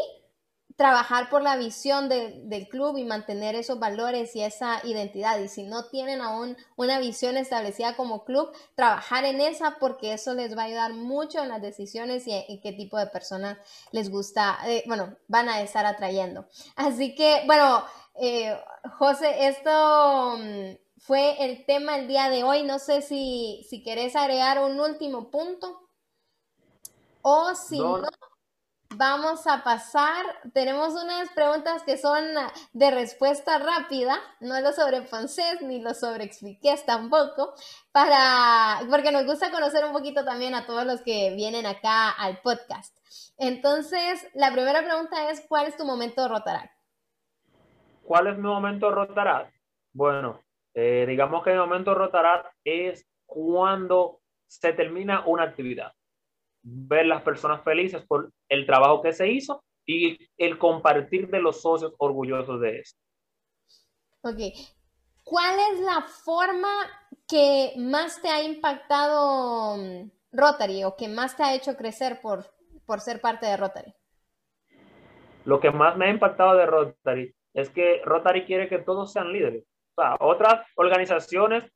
S1: trabajar por la visión del club y mantener esos valores y esa identidad. Y si no tienen aún una visión establecida como club, trabajar en esa porque eso les va a ayudar mucho en las decisiones y, qué tipo de personas les gusta, eh, bueno, van a estar atrayendo. Así que, bueno, eh, José, esto mm, fue el tema el día de hoy. No sé si, si querés agregar un último punto o si no Vamos a pasar, tenemos unas preguntas que son de respuesta rápida, no lo sobreponcés ni lo sobreexpliques tampoco, para, porque nos gusta conocer un poquito también a todos los que vienen acá al podcast. Entonces, la primera pregunta es, ¿cuál es tu momento Rotaract?
S3: ¿Cuál es mi momento Rotaract? Bueno, Eh, digamos que el momento rotarar es cuando se termina una actividad. Ver las personas felices por el trabajo que se hizo y el compartir de los socios orgullosos de esto.
S1: Ok. ¿Cuál es la forma que más te ha impactado mm, Rotary o que más te ha hecho crecer por, por ser parte de Rotary?
S3: Lo que más me ha impactado de Rotary es que Rotary quiere que todos sean líderes. O sea, otras organizaciones,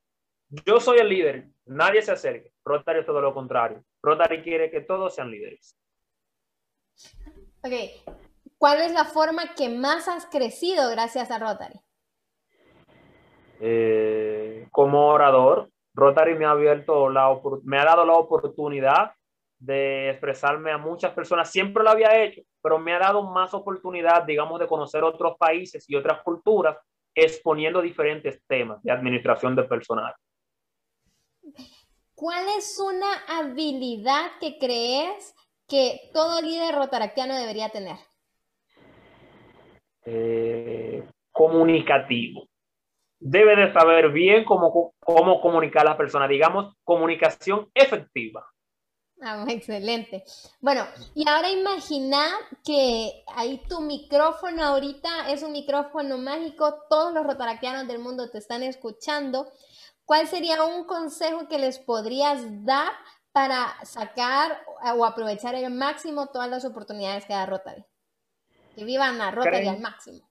S3: yo soy el líder, nadie se acerque. Rotary es todo lo contrario. Rotary quiere que todos sean líderes.
S1: Ok. ¿Cuál es la forma que más has crecido gracias a Rotary?
S3: Eh, como orador, Rotary me ha abierto la me ha dado la oportunidad de expresarme a muchas personas. Siempre lo había hecho, pero me ha dado más oportunidad, digamos, de conocer otros países y otras culturas exponiendo diferentes temas de administración de personal.
S1: ¿Cuál es una habilidad que crees que todo líder rotaractiano debería tener?
S3: Eh, comunicativo. Debe de saber bien cómo, cómo comunicar a las personas, digamos, comunicación efectiva.
S1: Ah, excelente. Bueno, y ahora imagina que ahí tu micrófono ahorita es un micrófono mágico, todos los rotaractianos del mundo te están escuchando. ¿Cuál sería un consejo que les podrías dar para sacar o aprovechar al máximo todas las oportunidades que da Rotary? Que vivan a Rotary al máximo.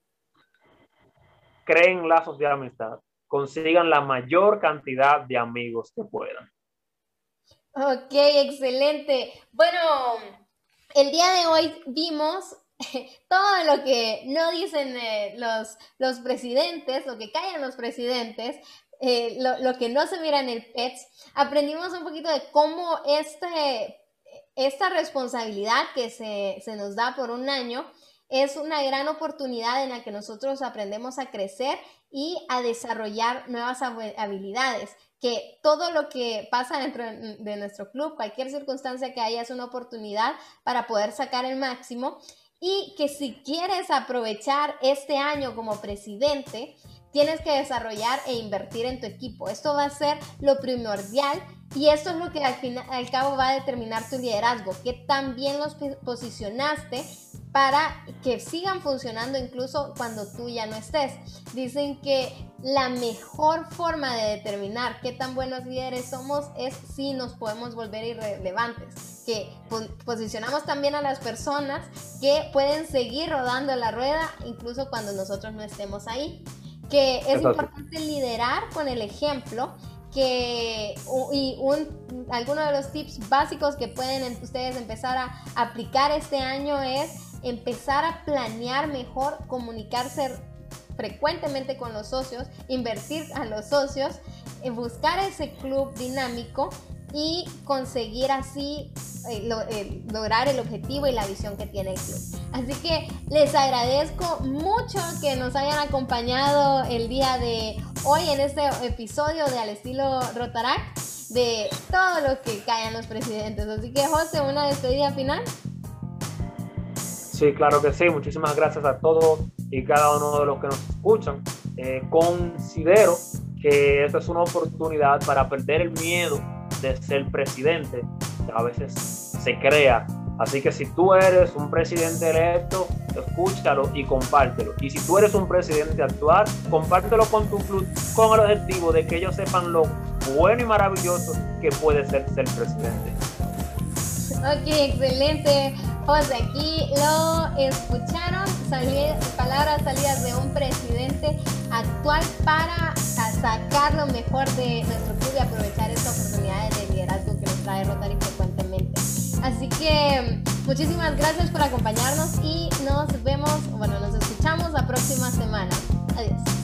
S3: Creen lazos de amistad, consigan la mayor cantidad de amigos que puedan.
S1: Ok, excelente. Bueno, el día de hoy vimos todo lo que no dicen eh, los, los presidentes, lo que callan los presidentes, eh, lo, que no se mira en el PETS. Aprendimos un poquito de cómo este, esta responsabilidad que se, se nos da por un año es una gran oportunidad en la que nosotros aprendemos a crecer y a desarrollar nuevas habilidades que todo lo que pasa dentro de nuestro club, cualquier circunstancia que haya es una oportunidad para poder sacar el máximo. Y que si quieres aprovechar este año como presidente, tienes que desarrollar e invertir en tu equipo. Esto va a ser lo primordial y esto es lo que al, final, al cabo va a determinar tu liderazgo, que también los posicionaste para que sigan funcionando incluso cuando tú ya no estés. Dicen que la mejor forma de determinar qué tan buenos líderes somos es si nos podemos volver irrelevantes, que posicionamos también a las personas que pueden seguir rodando la rueda incluso cuando nosotros no estemos ahí, que es importante liderar con el ejemplo que y un, alguno de los tips básicos que pueden ustedes empezar a aplicar este año es empezar a planear mejor, comunicarse frecuentemente con los socios, invertir a los socios, eh, buscar ese club dinámico y conseguir así eh, eh, lograr el objetivo y la visión que tiene el club. Así que les agradezco mucho que nos hayan acompañado el día de hoy en este episodio de Al estilo Rotarac de todo lo que caen los presidentes. Así que José, una despedida final.
S3: Sí, claro que sí. Muchísimas gracias a todos y cada uno de los que nos escuchan. Eh, considero que esta es una oportunidad para perder el miedo de ser presidente. A veces se crea. Así que si tú eres un presidente electo, escúchalo y compártelo. Y si tú eres un presidente actual, compártelo con tu club con el objetivo de que ellos sepan lo bueno y maravilloso que puede ser ser presidente.
S1: Ok, excelente. José, aquí lo escucharon, palabras salidas de un presidente actual para sacar lo mejor de nuestro club y aprovechar esta oportunidad de liderazgo que nos trae Rotary frecuentemente. Así que muchísimas gracias por acompañarnos y nos vemos, bueno, nos escuchamos la próxima semana. Adiós.